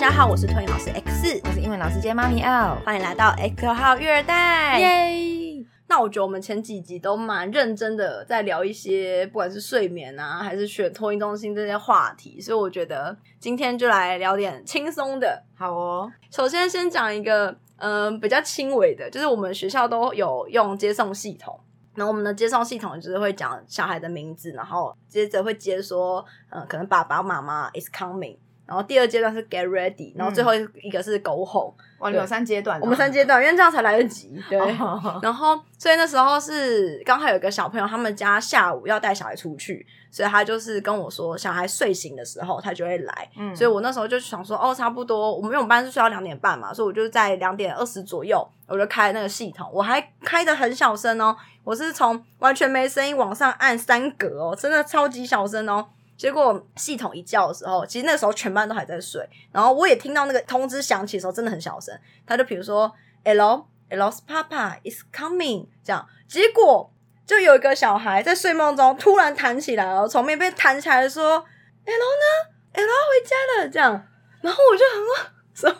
家好，我是托尼老师 X，我是英文老师兼妈咪 L，欢迎来到 X 号育儿袋。耶！那我觉得我们前几集都蛮认真的，在聊一些不管是睡眠啊，还是选托婴中心这些话题，所以我觉得今天就来聊点轻松的。好哦，首先先讲一个，嗯、比较轻微的，就是我们学校都有用接送系统。然后我们的接送系统就是会讲小孩的名字，然后接着会接说，嗯、可能爸爸妈妈 is coming，然后第二阶段是 get ready，然后最后一个是 go home，、哇，你有三阶段哦，我们三阶段，因为这样才来得及。对，哦。然后所以那时候是刚好有一个小朋友，他们家下午要带小孩出去，所以他就是跟我说，小孩睡醒的时候他就会来。嗯。所以我那时候就想说，哦，差不多，我们因为我们班是睡到两点半嘛，所以我就在两点二十左右，我就开那个系统，我还开的很小声哦，我是从完全没声音往上按三格哦，真的超级小声哦。结果系统一叫的时候，其实那时候全班都还在睡，然后我也听到那个通知响起的时候，真的很小声。他就比如说，Hello。Elo's Papa is coming，这样，结果就有一个小孩在睡梦中突然弹起来了，从棉被弹起来说，Elo 呢？Elo 回家了，这样，然后我就很 什么，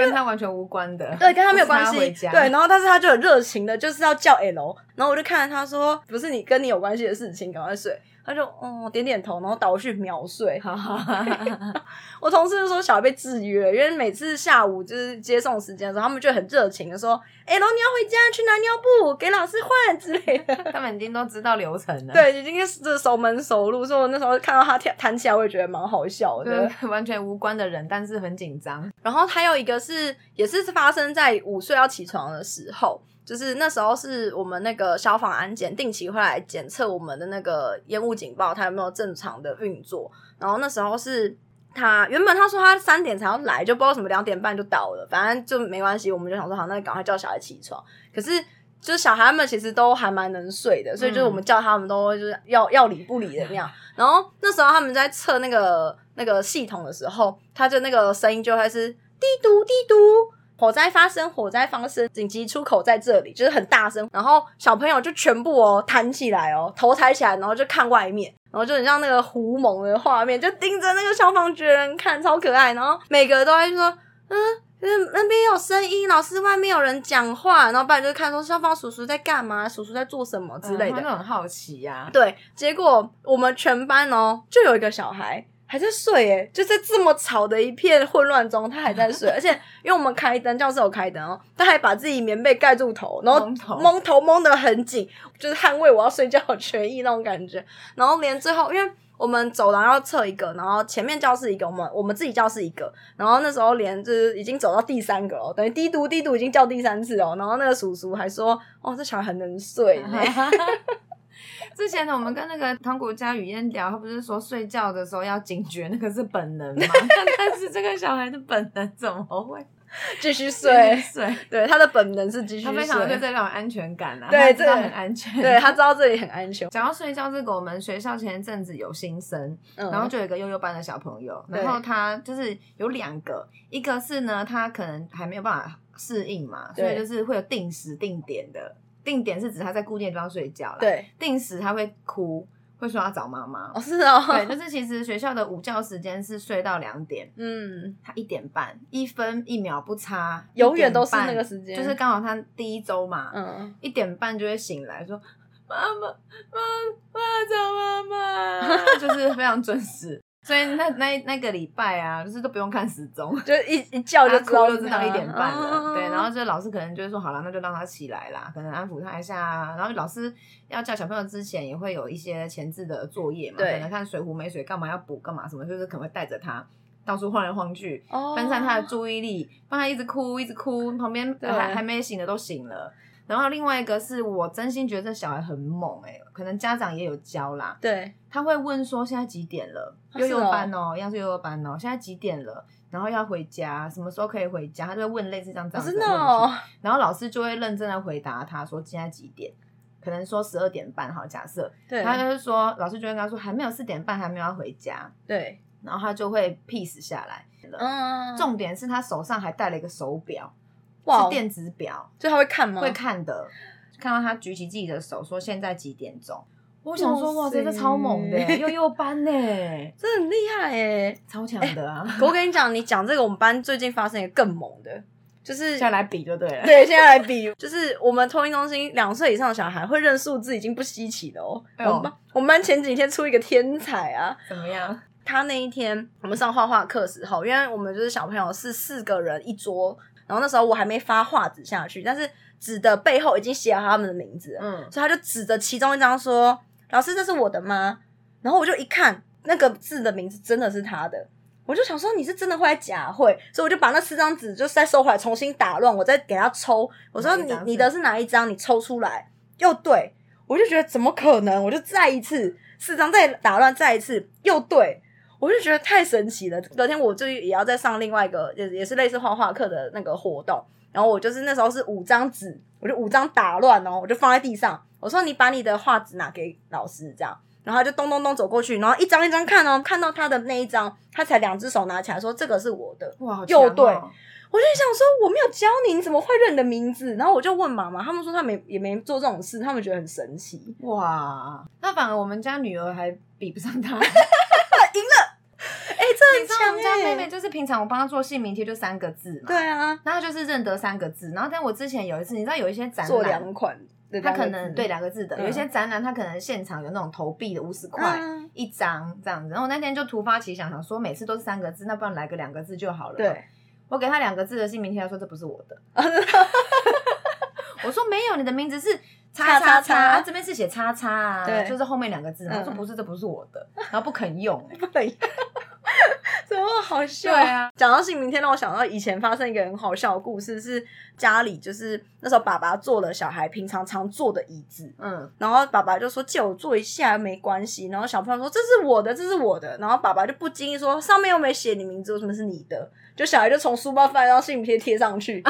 跟他完全无关的，对，跟他没有关系，对，然后但是他就很热情的，就是要叫 L，然后我就看着他说，不是你跟你有关系的事情，赶快睡，他就嗯点点头，然后倒去秒睡，哈哈哈哈我同事就说小孩被制约，因为每次下午就是接送时间的时候，他们就很热情的说：“哎、龙你要回家去拿尿布，给老师换之类的。他们已经都知道流程”了，对，已经是熟门熟路，所以我那时候看到他跳弹起来，我也觉得蛮好笑的。对，完全无关的人，但是很紧张，然后还有一个是，也是发生在午睡要起床的时候，就是那时候是我们那个消防安检定期会来检测我们的那个烟雾警报，它有没有正常的运作。然后那时候是他原本他说他三点才要来，就不知道什么两点半就到了，反正就没关系，我们就想说好，那赶快叫小孩起床。可是就是小孩们其实都还蛮能睡的，所以就是我们叫他们都就是要要理不理的那样。然后那时候他们在测那个那个系统的时候，他就那个声音就会是滴嘟滴嘟，火灾发生，火灾发生，紧急出口在这里，就是很大声。然后小朋友就全部哦弹起来哦，头抬起来，然后就看外面，然后就很像那个狐獴的画面，就盯着那个消防局的人看，超可爱。然后每个都会说，嗯。嗯，那边有声音，老师外面有人讲话，然后不然就看说消防叔叔在干嘛，叔叔在做什么之类的嗯他们。都很好奇呀，对，结果我们全班哦，就有一个小孩还在睡，诶，就在这么吵的一片混乱中，他还在睡，而且因为我们开灯，教室有开灯哦，他还把自己棉被盖住头，然后蒙头蒙头蒙得很紧，就是捍卫我要睡觉的权益那种感觉。然后连最后，因为我们走廊要测一个，然后前面教室一个，我们我们自己教室一个，然后那时候连就是已经走到第三个了，等于滴嘟滴嘟已经叫第三次哦，然后那个叔叔还说，哦，这小孩很能睡呢。之前呢，我们跟那个糖果家雨嫣聊，他不是说睡觉的时候要警觉那个是本能吗？但是这个小孩的本能怎么会继续睡，睡？对，他的本能是继续他，非常的对这种安全感啊，对他知道很安全。对他知道这里很安全，讲到睡觉这个，我们学校前一阵子有新生，嗯然后就有一个悠悠班的小朋友，然后他就是有两个，一个是呢，他可能还没有办法适应嘛，所以就是会有定时定点的，定点是指他在固定的地方睡觉啦，，对，定时他会哭，会说要找妈妈。哦，是哦，对，就是其实学校的午觉时间是睡到两点，嗯，他一点半，一分一秒不差，永远都是1点半那个时间。就是刚好他第一周嘛，嗯，一点半就会醒来说：“妈妈，妈，我要找妈妈。” 就是非常准时。所以那那那个礼拜啊，就是都不用看时钟，就一一叫就知道哭就是知道一点半了。哦对，然后就老师可能就会说：“好了，那就让他起来啦，可能安抚他一下啊。”然后老师要叫小朋友之前，也会有一些前置的作业嘛，对可能看水壶没水，干嘛要补，干嘛什么，就是可能会带着他到处晃来晃去，哦分散他的注意力，帮他一直哭一直哭，旁边还还没醒的都醒了。然后另外一个是我真心觉得这小孩很猛哎、可能家长也有教啦，对，他会问说现在几点了？啊悠悠是哦班哦，要是悠悠班哦，现在几点了？然后要回家，什么时候可以回家？他就会问类似这样这哦样子的问题，真的哦，然后老师就会认真的回答他说现在几点？可能说十二点半好，假设对，他就是说老师就会跟他说还没有四点半，还没有要回家，对，然后他就会 peace 下来了。嗯，重点是他手上还带了一个手表，哇是电子表，就他会看吗？会看的。看到他举起自己的手，说现在几点钟？我想说，哇这个超猛的，幼幼班呢，真的很厉害哎，超强的啊！我跟你讲，你讲这个，我们班最近发生一个更猛的，就是现在来比就对了。对，现在来比，就是我们托运中心两岁以上的小孩会认数字，已经不稀奇了哦。我们班我们班前几天出一个天才啊，怎么样？他那一天我们上画画课时候，因为我们就是小朋友是四个人一桌，然后那时候我还没发画纸下去，但是纸的背后已经写了他们的名字，嗯，所以他就指着其中一张说。老师，这是我的吗？然后我就一看那个字的名字，真的是他的。我就想说你是真的会假会，所以我就把那四张纸就再收回来，重新打乱，我再给他抽。我说你你的是哪一张？你抽出来又对，我就觉得怎么可能？我就再一次四张再打乱，再一次又对，我就觉得太神奇了。隔天我就也要再上另外一个也也是类似画画课的那个活动，然后我就是那时候是五张纸，我就五张打乱哦，我就放在地上。我说你把你的画纸拿给老师，这样，然后他就咚咚咚走过去，然后一张一张看哦，看到他的那一张，他才两只手拿起来说这个是我的，哇，又对，我就想说我没有教你，你怎么会认你的名字？然后我就问妈妈，他们说他没也没做这种事，他们觉得很神奇，哇，那反而我们家女儿还比不上他，哎，这很强我们家妹妹就是平常我帮她做姓名贴就三个字嘛，对啊，那她就是认得三个字，然后但我之前有一次，你知道有一些展览做两款。他可能对两个字的，有一些展览，他可能现场有那种投币的五十块一张这样子。然后那天就突发奇想，想说每次都是三个字，那不然来个两个字就好了。对，我给他两个字的姓名贴，他说这不是我的。我说没有，你的名字是叉叉叉，这边是写叉叉啊，就是后面两个字。他说不是，这不是我的，然后不肯用，不肯用。怎么好笑？对啊，讲到姓名天，让我想到以前发生一个很好笑的故事，是家里就是那时候爸爸坐了小孩平常常坐的椅子，嗯，然后爸爸就说借我坐一下没关系，然后小朋友说这是我的，这是我的，然后爸爸就不经意说上面又没写你名字，为什么是你的？就小孩就从书包翻到姓名贴贴上去。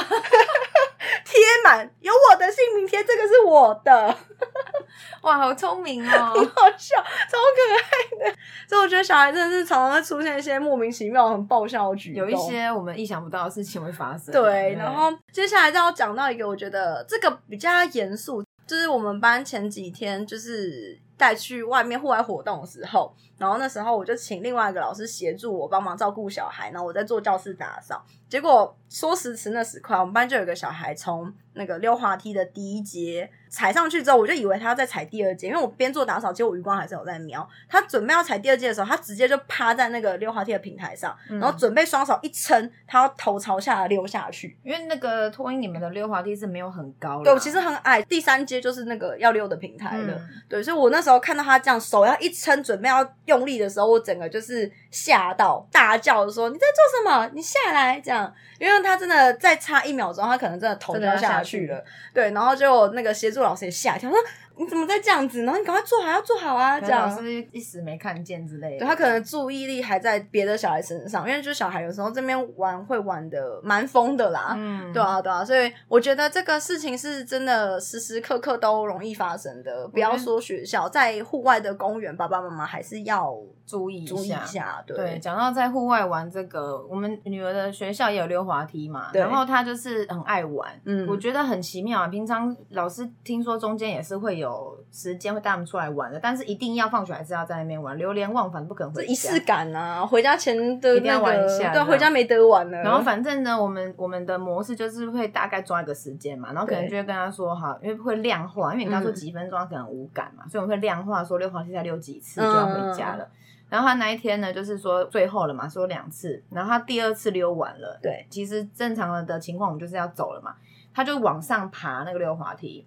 贴满有我的姓名贴，这个是我的，哇，好聪明哦，好笑，超可爱的。所以我觉得小孩真的是常常会出现一些莫名其妙、很爆笑的举动，有一些我们意想不到的事情会发生。对，然后接下来就要讲到一个，我觉得这个比较严肃，就是我们班前几天就是带去外面户外活动的时候。然后那时候我就请另外一个老师协助我帮忙照顾小孩，然后我在做教室打扫。结果说时迟那时快，我们班就有个小孩从那个溜滑梯的第一阶。踩上去之后，我就以为他要再踩第二阶，因为我边做打扫，结果余光还是有在瞄。他准备要踩第二阶的时候，他直接就趴在那个溜滑梯的平台上，然后准备双手一撑，他要头朝下溜下去。因为那个托婴你们的溜滑梯是没有很高，对，其实很矮，第三阶就是那个要溜的平台了。对，所以我那时候看到他这样手要一撑，准备要用力的时候，我整个就是吓到，大叫说：“你在做什么？你下来！”这样，因为他真的再差一秒钟，他可能真的头就要下去了。对，然后就那个协助。老师也吓一跳，说你怎么在这样子？然后你赶快做好，要做好啊！这样老师一时没看见之类的。对他可能注意力还在别的小孩身上，因为就是小孩有时候这边玩会玩的蛮疯的啦。嗯，对啊，对啊，所以我觉得这个事情是真的时时刻刻都容易发生的。不要说学校，在户外的公园，爸爸妈妈还是要注意注意一下。对，讲到在户外玩这个，我们女儿的学校也有溜滑梯嘛，然后她就是很爱玩。嗯，我觉得很奇妙啊。平常老师听说中间也是会有。有时间会带他们出来玩的，但是一定要放学还是要在那边玩，流连忘返不可能回家。仪式感啊，回家前的一定要玩一下，对，回家没得玩了。然后反正呢，我们我们的模式就是会大概抓一个时间嘛，然后可能就会跟他说哈，因为会量化，因为你刚说几分钟可能无感嘛，所以我们会量化说溜滑梯再溜几次就要回家了。然后他那一天呢，就是说最后了嘛，说两次，然后他第二次溜完了，对，其实正常的情况我们就是要走了嘛，他就往上爬那个溜滑梯。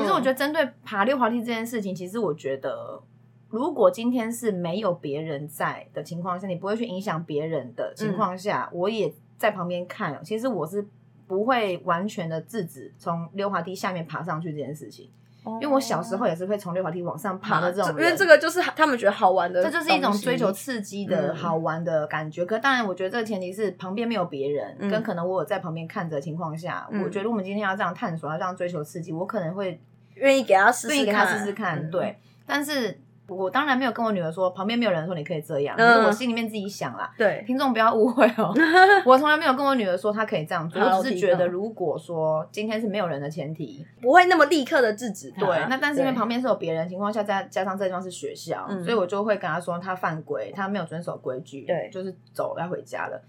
其实我觉得，针对爬溜滑梯这件事情，其实我觉得，如果今天是没有别人在的情况下，你不会去影响别人的情况下，我也在旁边看。其实我是不会完全的制止从溜滑梯下面爬上去这件事情。因为我小时候也是会从溜滑梯往上爬的这种，因为这个就是他们觉得好玩的，这就是一种追求刺激的好玩的感觉。可当然，我觉得这个前提是旁边没有别人，跟可能我有在旁边看着情况下，我觉得我们今天要这样探索，要这样追求刺激，我可能会愿意给他试试看，愿意给他试试看。对，但是我当然没有跟我女儿说，旁边没有人说你可以这样，嗯可是我心里面自己想啦。对，听众不要误会哦，我从来没有跟我女儿说她可以这样做，我只是觉得如果说今天是没有人的前提，不会那么立刻的制止她。对，那但是因为旁边是有别人的情况下，再加上这地方是学校，嗯所以我就会跟她说她犯规，她没有遵守规矩，对就是走了要回家了。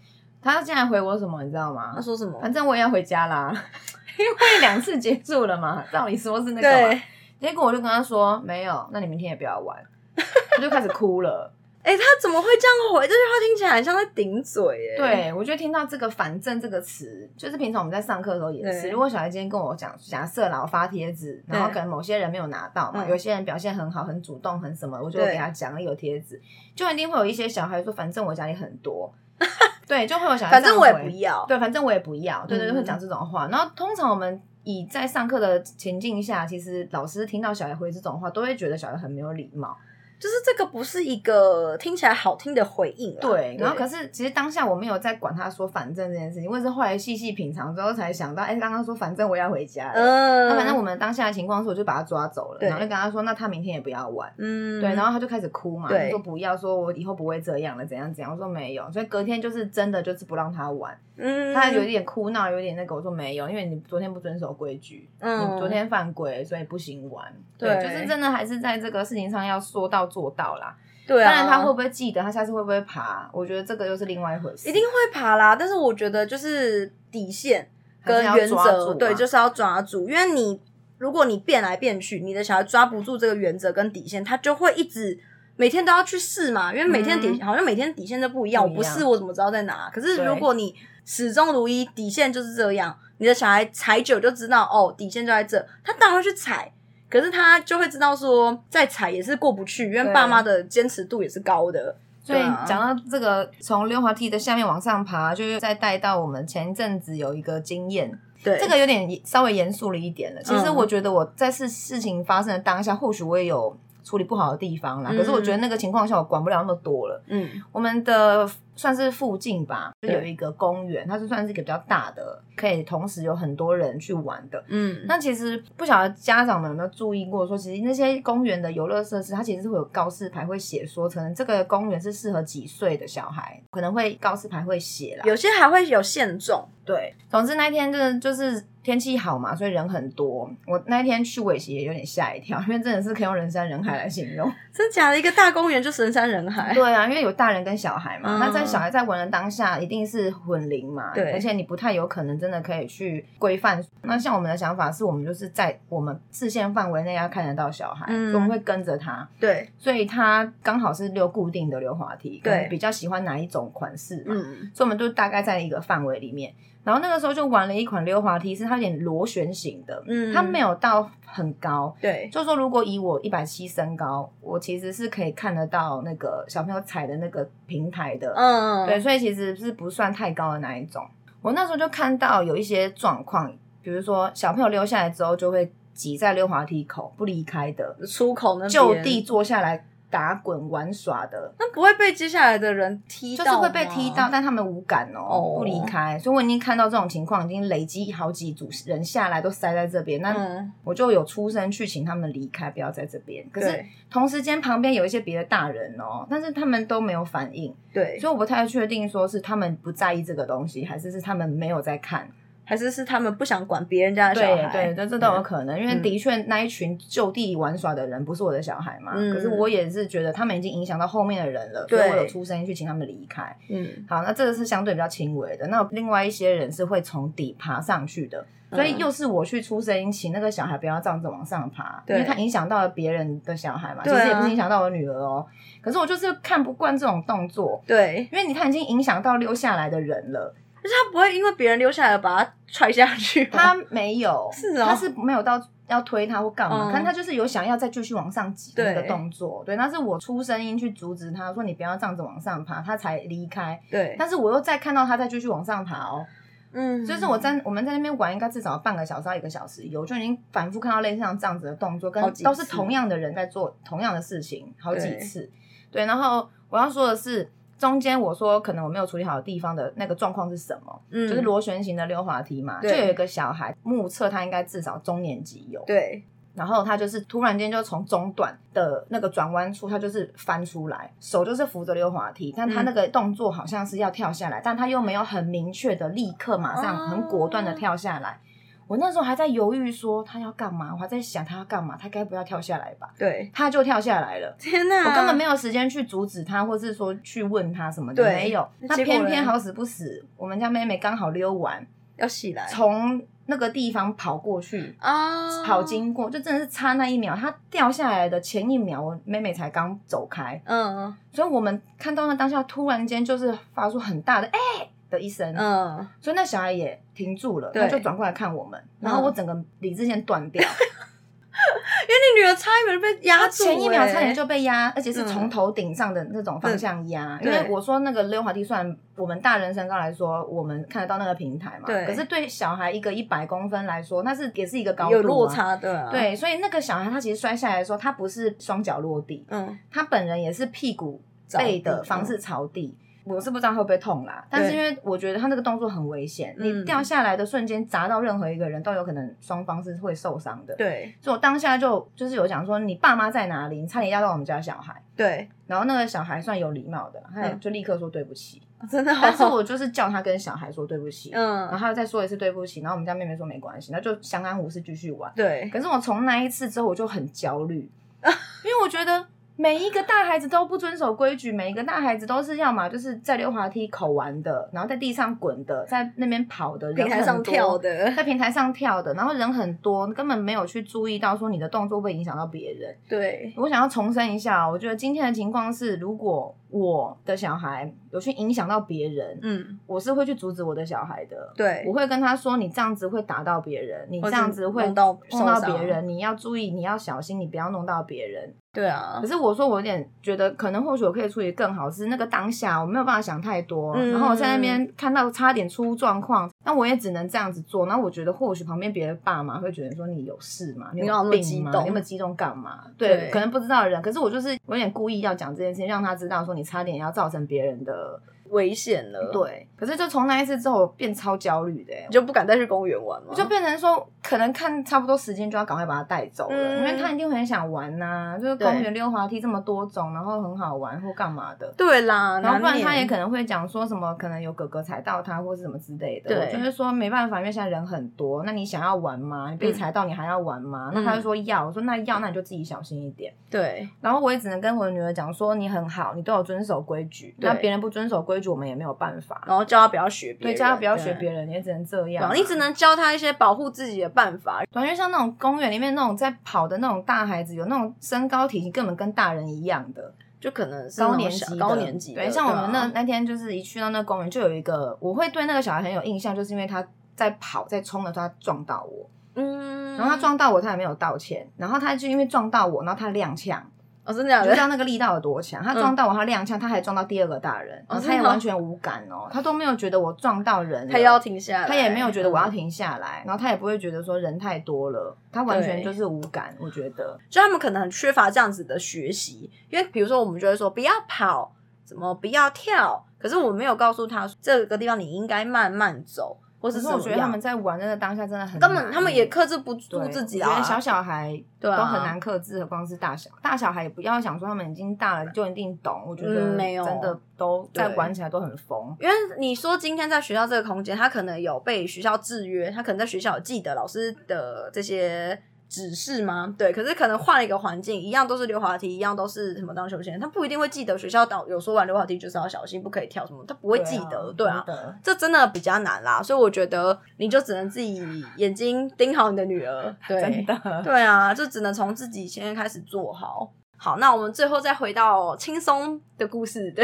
她竟然回我什么，你知道吗她？说什么？反正我也要回家啦，因为两次结束了嘛，照理说是那个嘛。对，结果我就跟他说没有，那你明天也不要玩，他就开始哭了。哎、他怎么会这样回？这句话听起来很像在顶嘴，哎，对，我觉得听到这个“反正”这个词，就是平常我们在上课的时候也是。如果小孩今天跟我讲，假设啦，我发帖子，然后可能某些人没有拿到嘛，嗯有些人表现很好、很主动、很什么，我就给他奖励有贴纸，就一定会有一些小孩说，反正我家里很多，对，就会有小孩反正我也不要。对，反正我也不要，对对对，嗯会讲这种话。然后通常我们以在上课的情境下，其实老师听到小孩回这种话，都会觉得小孩很没有礼貌。就是这个不是一个听起来好听的回应啦。对，然后可是是其实当下我没有在管他说反正这件事情，我也是后来细细品尝之后才想到，哎，刚刚说反正我要回家了。嗯，那反正我们当下的情况是，我就把他抓走了，然后就跟他说，那他明天也不要玩。嗯，对，然后他就开始哭嘛，说不要，说我以后不会这样了，怎样怎样。我说没有，所以隔天就是真的就是不让他玩，嗯，他有一点哭闹，有点那个，我说没有，因为你昨天不遵守规矩，嗯你昨天犯规，所以不行玩。对就是真的还是在这个事情上要说到做到啦。对啊，当然他会不会记得，他下次会不会爬，我觉得这个又是另外一回事。一定会爬啦，但是我觉得就是底线跟原则，对，就是要抓住，因为你如果你变来变去，你的小孩抓不住这个原则跟底线，他就会一直。每天都要去试嘛，因为每天底、好像每天底线都不一样，嗯不一样我不试我怎么知道在哪？可是如果你始终如一，底线就是这样，你的小孩踩久就知道哦，底线就在这，他当然会去踩，可是他就会知道说再踩也是过不去，因为爸妈的坚持度也是高的。所以讲到这个，从溜滑梯的下面往上爬，就是再带到我们前一阵子有一个经验，对这个有点稍微严肃了一点了。其实嗯我觉得我在事事情发生的当下，或许我也有处理不好的地方啦。嗯可是我觉得那个情况下，我管不了那么多了。嗯我们的算是附近吧，就有一个公园，它是算是一个比较大的，可以同时有很多人去玩的。嗯，那其实不晓得家长们有没有注意过说其实那些公园的游乐设施，它其实是会有告示牌会写说，可能这个公园是适合几岁的小孩，可能会告示牌会写啦。有些还会有限重，对，总之那一天真的就是天气好嘛，所以人很多。我那一天去尾旗也有点吓一跳，因为真的是可以用人山人海来形容。真假的一个大公园就是人山人海。对啊，因为有大人跟小孩嘛，嗯那在小孩在玩的当下，一定是混龄嘛，对而且你不太有可能真的可以去规范。那像我们的想法是，我们就是在我们视线范围内要看得到小孩，嗯所以我们会跟着他，对，所以他刚好是溜固定的溜滑梯，对比较喜欢哪一种款式嘛，嗯，所以我们就大概在一个范围里面。然后那个时候就玩了一款溜滑梯，是它有点螺旋形的，嗯。它没有到很高，对，就是说，如果以我一百七身高，我其实是可以看得到那个小朋友踩的那个平台的，嗯，对，所以其实是不算太高的那一种。我那时候就看到有一些状况，比如说小朋友溜下来之后就会挤在溜滑梯口不离开的，出口那就地，坐下来打滚玩耍的，那不会被接下来的人踢到，就是会被踢到，但他们无感哦，哦。不离开。所以我已经看到这种情况，已经累积好几组人下来都塞在这边，那嗯，我就有出声去请他们离开，不要在这边。可是同时间旁边有一些别的大人哦，但是他们都没有反应，对，所以我不太确定说是他们不在意这个东西，还是是他们没有在看。还是是他们不想管别人家的小对孩，对，这这都有可能，因为嗯。的确那一群就地玩耍的人不是我的小孩嘛，嗯可是我也是觉得他们已经影响到后面的人了，所以我有出声音去请他们离开。嗯，好，那这个是相对比较轻微的。那另外一些人是会从底爬上去的，所以嗯。又是我去出声音，请那个小孩不要这样子往上爬，因对。为他影响到了别人的小孩嘛，其实也不是影响到我女儿哦。可是我就是看不惯这种动作，对，因为你他已经影响到溜下来的人了，可是他不会因为别人溜下来把他踹下去吗，他没有，是哦。他是没有到要推他或干嘛，嗯。看他就是有想要再继续往上挤的那个对。动作，对，那是我出声音去阻止他说你不要这样子往上爬，他才离开。对，但是我又再看到他再继续往上爬哦，嗯，就是我在我们在那边玩，应该至少半个小时到一个小时有，就已经反复看到类似像这样子的动作，跟好几次。都是同样的人在做同样的事情好几对。次。对，然后我要说的是，中间我说可能我没有处理好的地方的那个状况是什么？嗯。就是螺旋形的溜滑梯嘛，就有一个小孩目测他应该至少中年级有，对，然后他就是突然间就从中段的那个转弯处，他就是翻出来，手就是扶着溜滑梯，但他那个动作好像是要跳下来，但他又没有很明确的立刻马上很果断的跳下来。我那时候还在犹豫说他要干嘛，我还在想他要干嘛，他该不要跳下来吧？对，他就跳下来了。天哪！我根本没有时间去阻止他，或是说去问他什么的，对没有。他偏偏好死不死，我们家妹妹刚好溜完，要起来从那个地方跑过去，啊跑经过，就真的是差那一秒，他掉下来的前一秒，我妹妹才刚走开，嗯所以我们看到那当下，突然间就是发出很大的哎、的一声，嗯，所以那小孩也停住了，对。他就转过来看我们，然后我整个理智线断掉，因为你女儿差一秒就被压他住、前一秒欸。差点就被压，而且是嗯。从头顶上的那种方向压。因为我说那个溜滑梯，虽然我们大人身高来说，我们看得到那个平台嘛，对。可是对小孩一个一百公分来说，那是也是一个高度、有落。差的、啊，，对，所以那个小孩他其实摔下来的时候，他不是双脚落地，嗯，他本人也是屁股背的方式朝地。我是不知道会不会痛啦，但是因为我觉得他那个动作很危险，嗯你掉下来的瞬间砸到任何一个人都有可能双方是会受伤的。对所以我当下就就是有讲说，你爸妈在哪里？你差点压到我们家小孩。对，然后那个小孩算有礼貌的，他就立刻说对不起。真的好，但是我就是叫他跟小孩说对不起，然后嗯，他又再说一次对不起，然后我们家妹妹说没关系，那就相安无事继续玩。对，可是我从那一次之后，我就很焦虑，因为我觉得每一个大孩子都不遵守规矩，每一个大孩子都是要么就是在溜滑梯口玩的，然后在地上滚的，在那边跑的，人平台上跳的，在平台上跳的，然后人很多，根本没有去注意到说你的动作会影响到别人。对，我想要重申一下，我觉得今天的情况是，如果我的小孩有去影响到别人，嗯，我是会去阻止我的小孩的。对我，会跟他说，你这样子会打到别人，你这样子会弄到碰到别人，你要注意，你要小心，你不要弄到别人。对啊可，是我说，我有点觉得，可能或许我可以处理更好，是那个当下我没有办法想太多，嗯然后我在那边看到差点出状况，那我也只能这样子做。那我觉得，或许旁边别的爸妈会觉得说你有事嘛？你你干嘛那么病吗？激动你有没有激动干嘛？对，对可能不知道的人，可是我就是有点故意要讲这件事情，让他知道说你差点要造成别人的危险了，，对。可是就从那一次之后，我变超焦虑的、欸你就不敢再去公园玩吗？就变成说，可能看差不多时间就要赶快把他带走了，嗯因为他一定会很想玩呐、就是公园溜滑梯这么多种，然后很好玩或干嘛的。对啦，然后不然他也可能会讲说什么，可能有哥哥踩到他或是什么之类的。对就是说没办法，因为现在人很多，那你想要玩吗？你被踩到你还要玩吗？那他就说要，我说那要，那你就自己小心一点。对然后我也只能跟我的女儿讲说，你很好，你都有遵守规矩，对那别人不遵守规矩，我们也没有办法。然后叫他不要学别对，人，叫他不要学对。别人，也只能这样。你只能教他一些保护自己的办法。感觉像那种公园里面那种在跑的那种大孩子，有那种身高体型根本跟大人一样的。就可能是高年级高年级的，对，像我们那、啊。那天就是一去到那公园，就有一个我会对那个小孩很有印象，就是因为他在跑在冲的时候他撞到我，嗯，然后他撞到我，他也没有道歉，然后他就因为撞到我，然后他踉跄，哦，真的假的？你就知道那个力道有多强。他撞到我，他踉跄，他还撞到第二个大人，然后他也的哦完全无感哦，他都没有觉得我撞到人了，他要停下来，他也没有觉得我要嗯，停下来，然后他也不会觉得说人太多了，他完全对。就是无感。我觉得，就他们可能很缺乏这样子的学习，因为比如说我们就会说不要跑，怎么不要跳，可是我没有告诉他这个地方你应该慢慢走，或是可是我觉得他们在玩那个当下真的很根本他们也克制不住自己啊。我觉得，小小孩对啊。都很难克制，何况是大小大小孩也不要想说他们已经大了就一定懂，我觉得嗯没有。真的都在玩起来都很疯。因为你说今天在学校这个空间，他可能有被学校制约，他可能在学校有记得老师的这些指示吗？对，可是可能换了一个环境，一样都是溜滑梯，一样都是什么当休闲，他不一定会记得学校导有说玩溜滑梯就是要小心，不可以跳什么，他不会记得，对啊。这真的比较难啦，所以我觉得你就只能自己眼睛盯好你的女儿，对，真的，对啊，就只能从自己先开始做好。好，那我们最后再回到轻松的故事，对，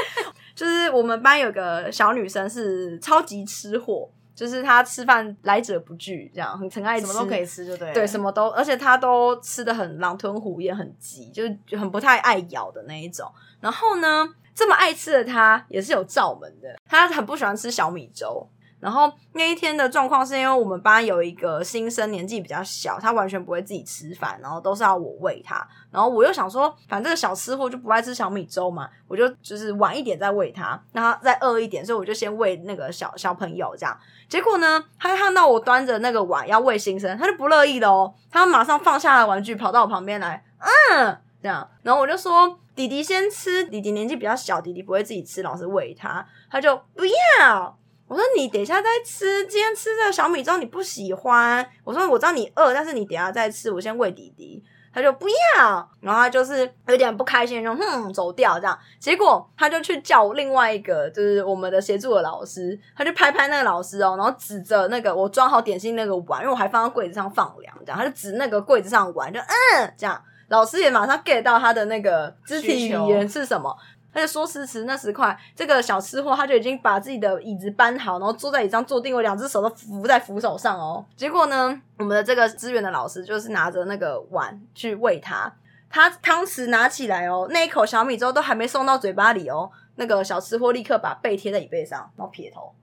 就是我们班有个小女生是超级吃货，就是他吃饭来者不拒，这样很很爱吃，什么都可以吃，就对。对，什么都，而且他都吃的很狼吞虎咽，很急，就是很不太爱咬的那一种。然后呢，这么爱吃的他也是有罩门的，他很不喜欢吃小米粥。然后那一天的状况是因为我们班有一个新生年纪比较小，他完全不会自己吃饭，然后都是要我喂他。然后我又想说，反正这个小吃货就不爱吃小米粥嘛，我就就是晚一点再喂他，让他再饿一点，所以我就先喂那个小小朋友这样。结果呢，他看到我端着那个碗要喂新生，他就不乐意了哦，他马上放下了玩具，跑到我旁边来，嗯，这样。然后我就说，弟弟先吃，弟弟年纪比较小，弟弟不会自己吃，老师喂他，他就不要。我说你等一下再吃，今天吃这个小米粥你不喜欢。我说我知道你饿，但是你等下再吃，我先喂弟弟。他就不要，然后他就是有点不开心，就哼走掉这样。结果他就去叫另外一个，就是我们的协助的老师，他就拍拍那个老师哦，然后指着那个我装好点心那个碗，因为我还放在柜子上放凉，这样他就指那个柜子上碗，就嗯这样。老师也马上 get 到他的那个肢体语言是什么。他就说：“时迟那时快，这个小吃货他就已经把自己的椅子搬好，然后坐在椅上坐定，我两只手都扶在扶手上哦。结果呢，我们的这个支援的老师就是拿着那个碗去喂他，他汤匙拿起来哦，那一口小米粥都还没送到嘴巴里哦，那个小吃货立刻把背贴在椅背上，然后撇头。”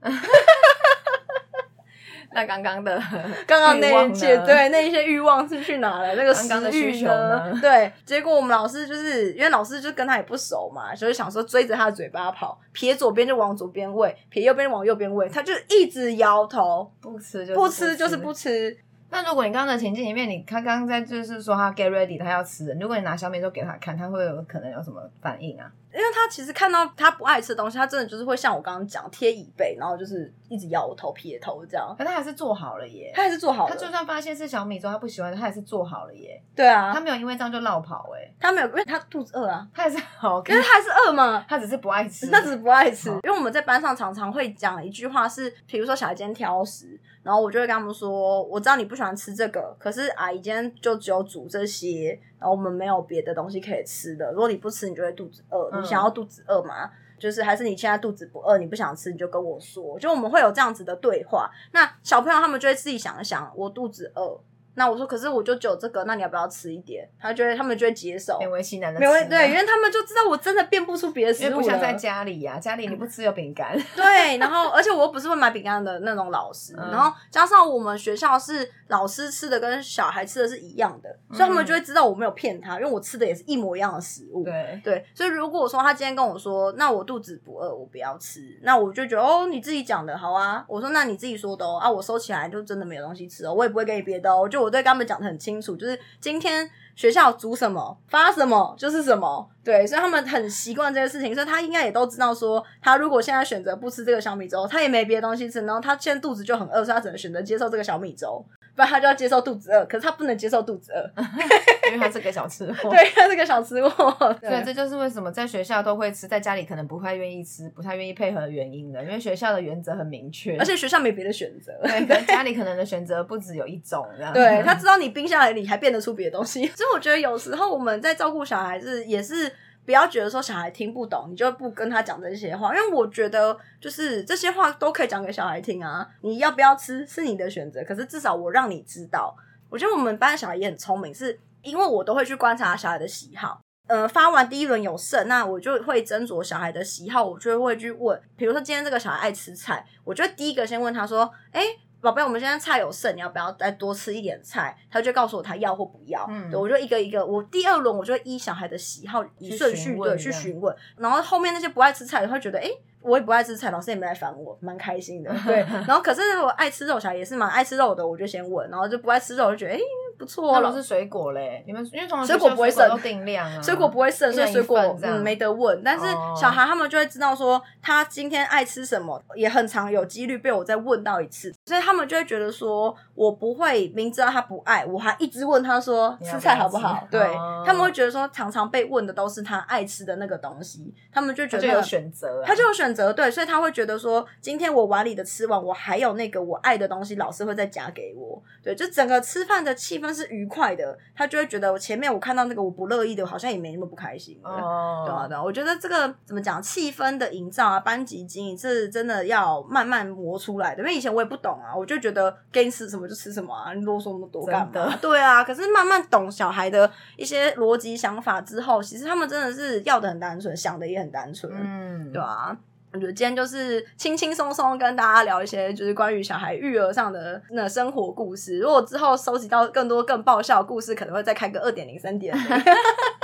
那刚刚的，刚刚那一切，对那一些欲望是去哪了？那个食欲呢？对，结果我们老师就是因为老师就跟他也不熟嘛，所以想说追着他的嘴巴跑，撇左边就往左边喂，撇右边往右边喂，他就一直摇头，不吃就不吃，就是不吃。那如果你刚刚的情境里面，你他刚刚在就是说他 get ready，他要吃，如果你拿小米粥给他看，他会有可能有什么反应啊？因为他其实看到他不爱吃的东西，他真的就是会像我刚刚讲贴椅背，然后就是一直咬我头撇头这样。可他还是做好了耶，他还是做好了。他就算发现是小米粥他不喜欢，他还是做好了耶。对啊，他没有因为这样就绕跑哎，他没有，因为他肚子饿啊，他还是好，可是他还是饿嘛，他只是不爱吃，他只是不爱吃。因为我们在班上常常会讲一句话是，比如说小孩今天挑食，然后我就会跟他们说，我知道你不喜欢吃这个，可是阿姨今天就只有煮这些。然后我们没有别的东西可以吃的。如果你不吃，你就会肚子饿。你想要肚子饿吗？就是还是你现在肚子不饿，你不想吃，你就跟我说。就我们会有这样子的对话。那小朋友他们就会自己想一想，我肚子饿。那我说，可是我就只有这个，那你要不要吃一点？他觉得他们就会接受，勉为其难的，勉为对，因为他们就知道我真的变不出别的食物不像在家里呀，家里你不吃有饼干。对，然后而且我又不是会买饼干的那种老师，然后加上我们学校是老师吃的跟小孩吃的是一样的，所以他们就会知道我没有骗他，因为我吃的也是一模一样的食物。对对，所以如果说他今天跟我说，那我肚子不饿，我不要吃，那我就觉得哦，你自己讲的好啊。我说那你自己说的哦，啊，我收起来就真的没有东西吃哦，我也不会给你别的哦，就我我对他们讲的很清。楚，就是今天学校煮什么发什么就是什么，对，所以他们很习惯这件事情，所以他应该也都知道说，他如果现在选择不吃这个小米粥，他也没别的东西吃，然后他现在肚子就很饿，所以他只能选择接受这个小米粥。不然他就要接受肚子饿，可是他不能接受肚子饿，因为他是个小吃货。对，他是个小吃货。对，这就是为什么在学校都会吃，在家里可能不太愿意吃，不太愿意配合的原因了。因为学校的原则很明确，而且学校没别的选择。对，可能家里可能的选择不只有一种。对他知道你冰箱里还变得出别的东西，所以我觉得有时候我们在照顾小孩子也是。不要觉得说小孩听不懂，你就不跟他讲这些话，因为我觉得就是这些话都可以讲给小孩听啊。你要不要吃是你的选择，可是至少我让你知道。我觉得我们班的小孩也很聪明，是因为我都会去观察小孩的喜好。呃，发完第一轮有剩，那我就会斟酌小孩的喜好，我就会去问，比如说今天这个小孩爱吃菜，我就第一个先问他说：“哎。”宝贝，我们现在菜有剩，你要不要再多吃一点菜？他就告诉我他要或不要。嗯，对我就一个一个，我第二轮我就依小孩的喜好以顺序对去询问，然后后面那些不爱吃菜的会觉得，哎，我也不爱吃菜，老师也没来烦我，蛮开心的。对，然后可是我爱吃肉小孩也是蛮爱吃肉的，我就先问，然后就不爱吃肉，就觉得哎。不错，那都是水果嘞。你们因为从水果不会剩，定量啊。水果不会剩，所以水果嗯没得问。但是小孩他们就会知道说他今天爱吃什么，也很常有几率被我再问到一次，所以他们就会觉得说我不会明知道他不爱，我还一直问他说吃菜好不好？对他们会觉得说常常被问的都是他爱吃的那个东西，他们就觉得有选择，他就有选择，对，所以他会觉得说今天我碗里的吃完，我还有那个我爱的东西，老师会再夹给我。对，就整个吃饭的气氛是愉。快的，他就会觉得我前面我看到那个我不乐意的，好像也没那么不开心。哦，对啊，对啊，我觉得这个怎么讲，气氛的营造啊，班级经营是真的要慢慢磨出来的。因为以前我也不懂啊，我就觉得给你吃什么就吃什么啊，你啰嗦那么多干嘛？对啊，可是慢慢懂小孩的一些逻辑想法之后，其实他们真的是要的很单纯，想的也很单纯。嗯，对啊。我觉得今天就是轻轻松松跟大家聊一些，就是关于小孩育儿上的那生活故事。如果之后收集到更多更爆笑故事，可能会再开个二点零、三点。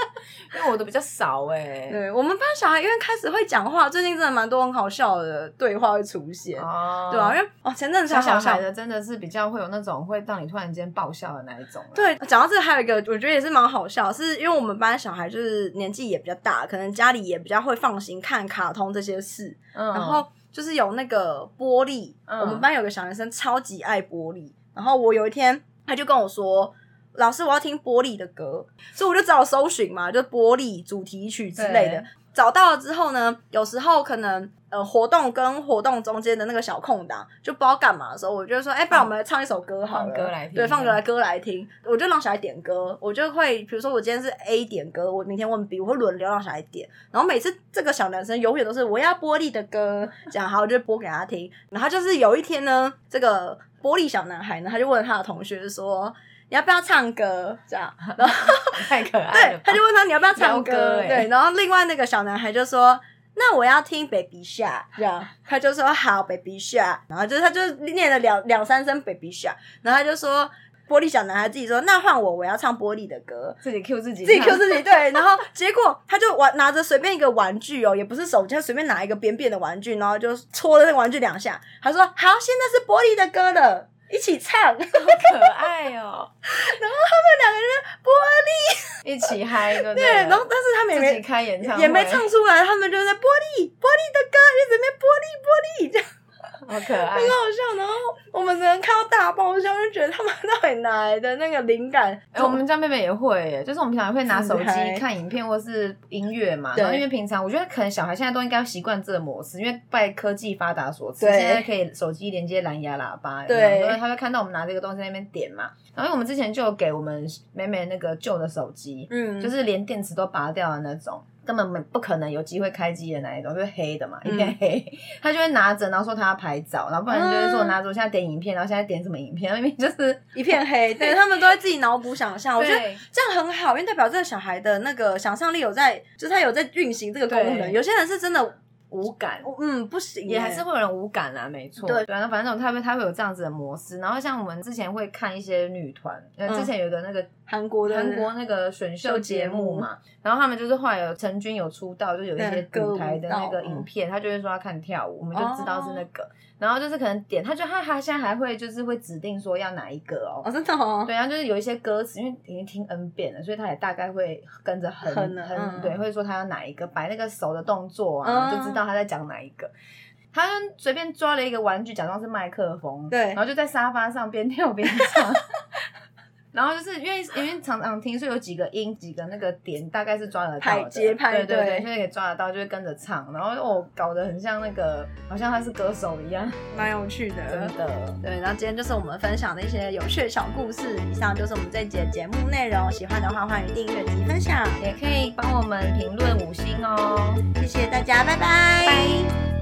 因为我的比较少 哎、对我们班小孩因为开始会讲话，最近真的蛮多很好笑的对话会出现，哦对啊，因为哦前阵子小小孩。的真的是比较会有那种会让你突然间爆笑的那一种啦。对，讲到这个还有一个，我觉得也是蛮好笑，是因为我们班小孩就是年纪也比较大，可能家里也比较会放心看卡通这些事，嗯，然后就是有那个玻璃，嗯我们班有个小男生超级爱玻璃，然后我有一天他就跟我说。老师，我要听玻璃的歌，所以我就找搜寻嘛，就玻璃主题曲之类的。找到了之后呢，有时候可能呃活动跟活动中间的那个小空档，就不知道干嘛的时候，我就说，哎、不然我们来唱一首歌好了，放歌来听对，放歌来歌来听。我就让小孩点歌，我就会比如说我今天是 A 点歌，我明天问 B，我会轮流让小孩点。然后每次这个小男生永远都是我要玻璃的歌，这样好，我就播给他听。然后就是有一天呢，这个玻璃小男孩呢，他就问他的同学说。你要不要唱歌？这样，然后太可爱了。，对他就问他你要不要唱歌欸对，然后另外那个小男孩就说：“那我要听 Baby Shark。”这样，他就说：“好，Baby Shark。”然后就是他就念了两两三声 Baby Shark，然后他就说。玻璃小男孩自己说：“那换我，我要唱玻璃的歌。”自己 Q 自己，自己 Q 自己对，然后结果他就玩拿着随便一个玩具哦，也不是手机，他随便拿一个扁扁的玩具，然后就戳了那个玩具两下。他说：“好，现在是玻璃的歌了，一起唱。”好可爱哦。然后他们两个人玻璃，一起嗨，对对，然后但是他们也没开演唱会也没唱出来，他们就在玻璃玻璃的歌，就准备玻璃玻璃这样。好可爱很。好笑。然后我们只能看到大爆笑，就觉得他们到底哪来的那个灵感？哎、我们家妹妹也会耶，就是我们平常会拿手机看影片或是音乐嘛。对然后因为平常我觉得可能小孩现在都应该习惯这个模式，因为拜科技发达所赐，对现在可以手机连接蓝牙喇叭，对有所以他会看到我们拿这个东西在那边点嘛。然后我们之前就有给我们妹妹那个旧的手机，嗯，就是连电池都拔掉的那种，根本没不可能有机会开机的那一种，就是黑的嘛，一嗯片黑。他就会拿着，然后说他要拍照，然后不然就是说嗯拿着我现在点影片，然后现在点什么影片，明明就是一片黑。对他们都会自己脑补想象，我觉得这样很好，因为代表这个小孩的那个想象力有在，就是他有在运行这个功能。有些人是真的，无感。嗯，不行，也还是会有人无感啦，没错。对反正反正他会他会有这样子的模式。然后像我们之前会看一些女团，呃，嗯之前有个那个韩国的韩国那个选秀节目嘛，然后他们就是后来有陈军有出道，就有一些舞舞台的那个影片，他就会说要看跳舞，我们就知道是那个。然后就是可能点，他就他他现在还会就是会指定说要哪一个哦。哦，真的哦，对，然后就是有一些歌词，因为已经听 N 遍了，所以他也大概会跟着哼哼对，会说他要哪一个，摆那个手的动作啊，嗯就知道他在讲哪一个。他就随便抓了一个玩具，假装是麦克风，对然后就在沙发上边 跳边唱。然后就是因为因为常常听，所以有几个音、几个那个点，大概是抓得到节拍对对对对，所以可以抓得到，就会跟着唱。然后哦，搞得很像那个，好像他是歌手一样，蛮有趣的，真的。对，然后今天就是我们分享的一些有趣的小故事。以上就是我们这一节节目内容，喜欢的话欢迎订阅及分享，也可以帮我们评论五星哦。谢谢大家，拜拜。拜。